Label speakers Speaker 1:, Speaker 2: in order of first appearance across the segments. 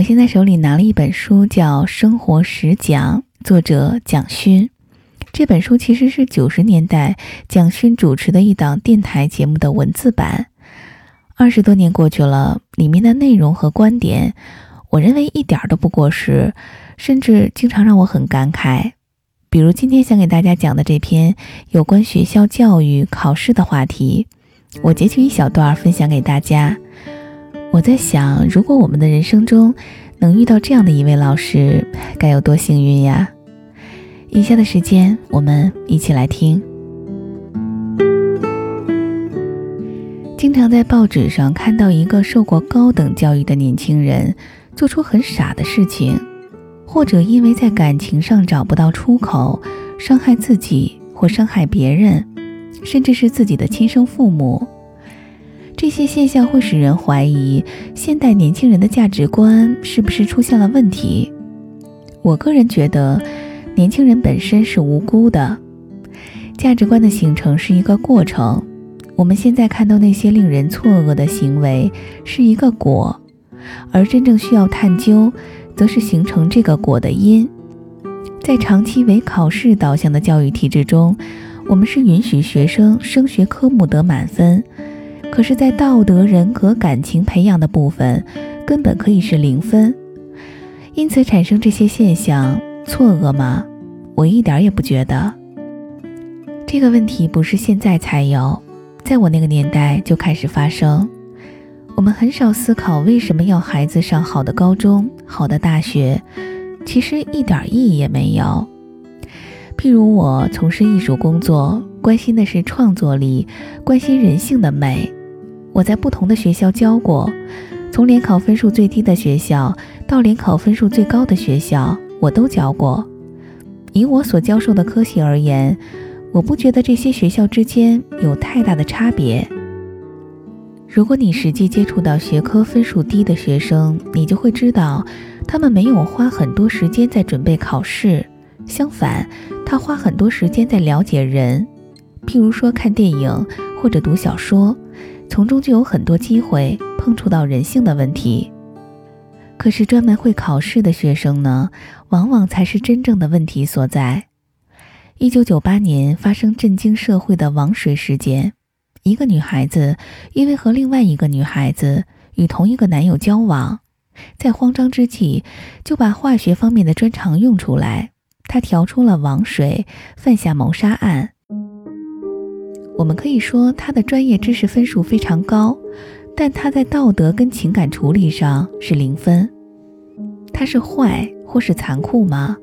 Speaker 1: 我现在手里拿了一本书，叫《生活实讲》，作者蒋勋。这本书其实是九十年代蒋勋主持的一档电台节目的文字版。二十多年过去了，里面的内容和观点，我认为一点都不过时，甚至经常让我很感慨。比如今天想给大家讲的这篇有关学校教育考试的话题，我截取一小段分享给大家。我在想，如果我们的人生中能遇到这样的一位老师，该有多幸运呀！以下的时间，我们一起来听。经常在报纸上看到一个受过高等教育的年轻人做出很傻的事情，或者因为在感情上找不到出口，伤害自己或伤害别人，甚至是自己的亲生父母。这些现象会使人怀疑现代年轻人的价值观是不是出现了问题。我个人觉得，年轻人本身是无辜的，价值观的形成是一个过程。我们现在看到那些令人错愕的行为是一个果，而真正需要探究，则是形成这个果的因。在长期为考试导向的教育体制中，我们是允许学生升学科目得满分。可是，在道德、人格、感情培养的部分，根本可以是零分。因此产生这些现象，错愕吗？我一点也不觉得。这个问题不是现在才有，在我那个年代就开始发生。我们很少思考为什么要孩子上好的高中、好的大学，其实一点意义也没有。譬如我从事艺术工作，关心的是创作力，关心人性的美。我在不同的学校教过，从联考分数最低的学校到联考分数最高的学校，我都教过。以我所教授的科系而言，我不觉得这些学校之间有太大的差别。如果你实际接触到学科分数低的学生，你就会知道，他们没有花很多时间在准备考试，相反，他花很多时间在了解人，譬如说看电影或者读小说。从中就有很多机会碰触到人性的问题，可是专门会考试的学生呢，往往才是真正的问题所在。一九九八年发生震惊社会的王水事件，一个女孩子因为和另外一个女孩子与同一个男友交往，在慌张之际就把化学方面的专长用出来，她调出了王水犯下谋杀案。我们可以说他的专业知识分数非常高，但他在道德跟情感处理上是零分。他是坏或是残酷吗？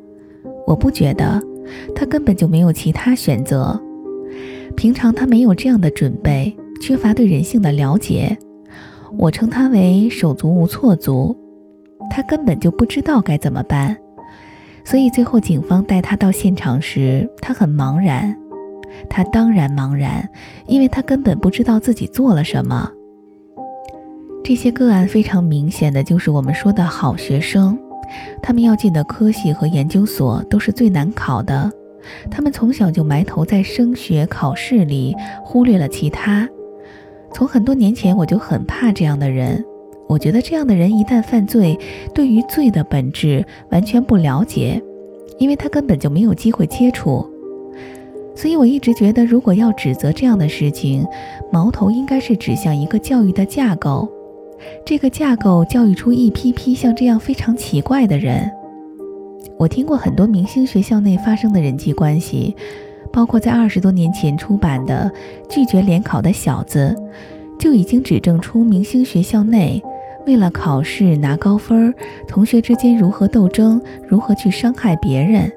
Speaker 1: 我不觉得，他根本就没有其他选择。平常他没有这样的准备，缺乏对人性的了解，我称他为手足无措族。他根本就不知道该怎么办，所以最后警方带他到现场时，他很茫然。他当然茫然，因为他根本不知道自己做了什么。这些个案非常明显的就是我们说的好学生，他们要进的科系和研究所都是最难考的，他们从小就埋头在升学考试里，忽略了其他。从很多年前我就很怕这样的人，我觉得这样的人一旦犯罪，对于罪的本质完全不了解，因为他根本就没有机会接触。所以，我一直觉得，如果要指责这样的事情，矛头应该是指向一个教育的架构。这个架构教育出一批批像这样非常奇怪的人。我听过很多明星学校内发生的人际关系，包括在二十多年前出版的《拒绝联考的小子》，就已经指证出明星学校内为了考试拿高分，同学之间如何斗争，如何去伤害别人。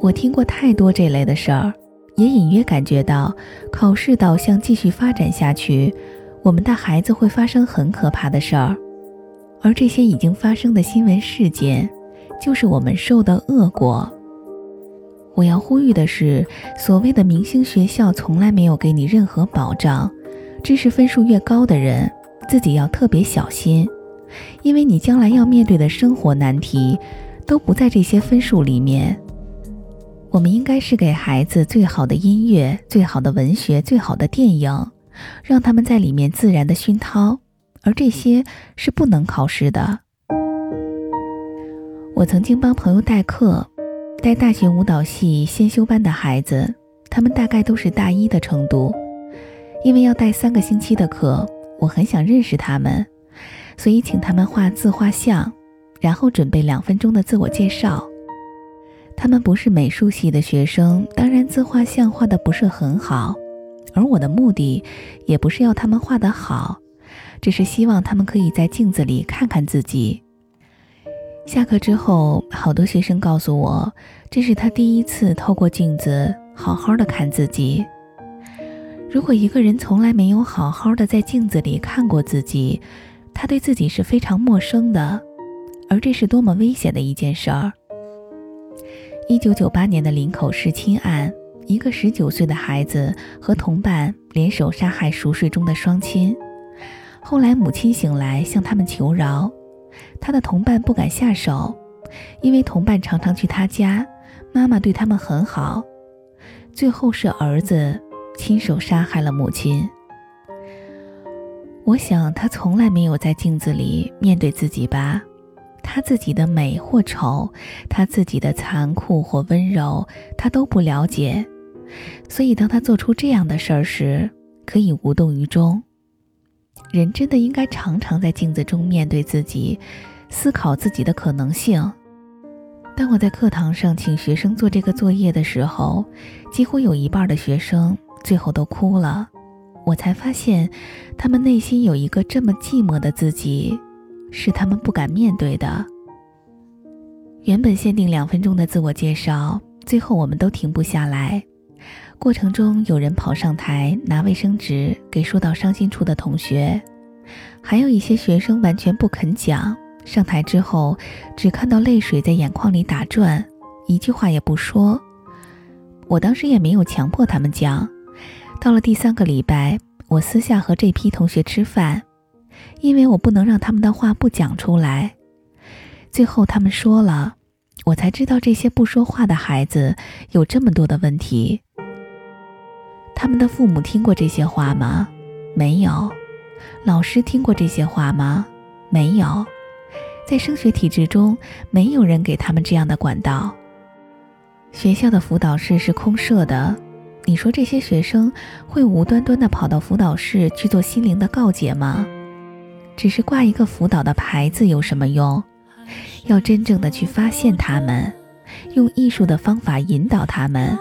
Speaker 1: 我听过太多这类的事儿。也隐约感觉到，考试导向继续发展下去，我们的孩子会发生很可怕的事儿，而这些已经发生的新闻事件，就是我们受的恶果。我要呼吁的是，所谓的明星学校从来没有给你任何保障，知识分数越高的人，自己要特别小心，因为你将来要面对的生活难题，都不在这些分数里面。我们应该是给孩子最好的音乐、最好的文学、最好的电影，让他们在里面自然的熏陶，而这些是不能考试的。我曾经帮朋友代课，带大学舞蹈系先修班的孩子，他们大概都是大一的程度。因为要带三个星期的课，我很想认识他们，所以请他们画自画像，然后准备两分钟的自我介绍。他们不是美术系的学生，当然自画像画的不是很好。而我的目的，也不是要他们画得好，只是希望他们可以在镜子里看看自己。下课之后，好多学生告诉我，这是他第一次透过镜子好好的看自己。如果一个人从来没有好好的在镜子里看过自己，他对自己是非常陌生的，而这是多么危险的一件事儿。一九九八年的林口弑亲案。一个十九岁的孩子和同伴联手杀害熟睡中的双亲，后来母亲醒来向他们求饶，他的同伴不敢下手，因为同伴常常去他家，妈妈对他们很好。最后是儿子亲手杀害了母亲。我想他从来没有在镜子里面对自己吧，他自己的美或丑，他自己的残酷或温柔，他都不了解。所以，当他做出这样的事儿时，可以无动于衷。人真的应该常常在镜子中面对自己，思考自己的可能性。当我在课堂上请学生做这个作业的时候，几乎有一半的学生最后都哭了。我才发现，他们内心有一个这么寂寞的自己，是他们不敢面对的。原本限定两分钟的自我介绍，最后我们都停不下来。过程中，有人跑上台拿卫生纸给说到伤心处的同学，还有一些学生完全不肯讲。上台之后，只看到泪水在眼眶里打转，一句话也不说。我当时也没有强迫他们讲。到了第三个礼拜，我私下和这批同学吃饭，因为我不能让他们的话不讲出来。最后他们说了，我才知道这些不说话的孩子有这么多的问题。他们的父母听过这些话吗？没有。老师听过这些话吗？没有。在升学体制中，没有人给他们这样的管道。学校的辅导室是空设的。你说这些学生会无端端的跑到辅导室去做心灵的告解吗？只是挂一个辅导的牌子有什么用？要真正的去发现他们，用艺术的方法引导他们。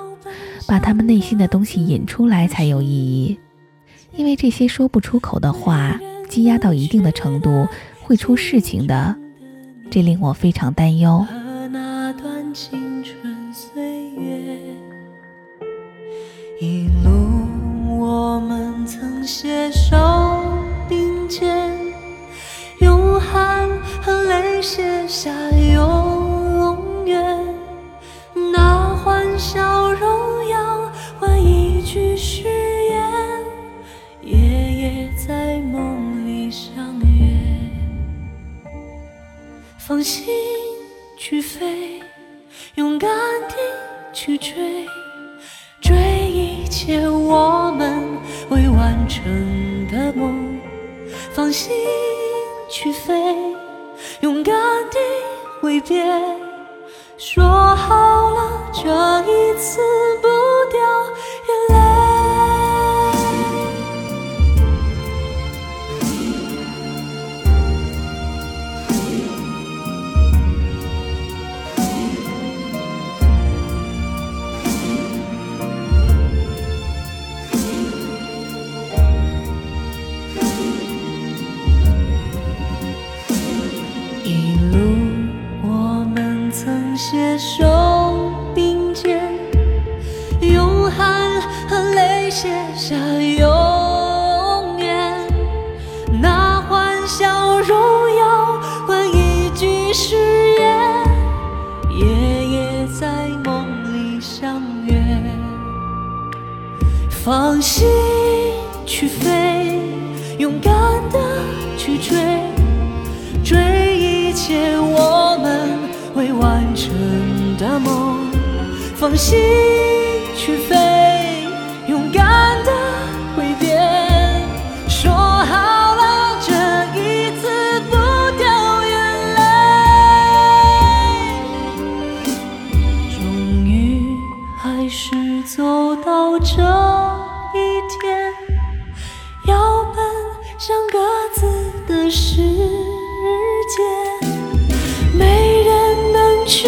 Speaker 1: 把他们内心的东西引出来才有意义，因为这些说不出口的话，积压到一定的程度会出事情的，这令我非常担忧。
Speaker 2: 一路我们曾携手写下永远，那欢笑容。放心去飞，勇敢地去追，追一切我们未完成的梦。放心去飞，勇敢地挥别，说好了这一次不永远。那欢笑荣耀换一句誓言，夜夜在梦里相约。放心去飞，勇敢的去追，追一切我们。未完成的梦，放心去飞，还是走到这一天，要奔向各自的世界。没人能去。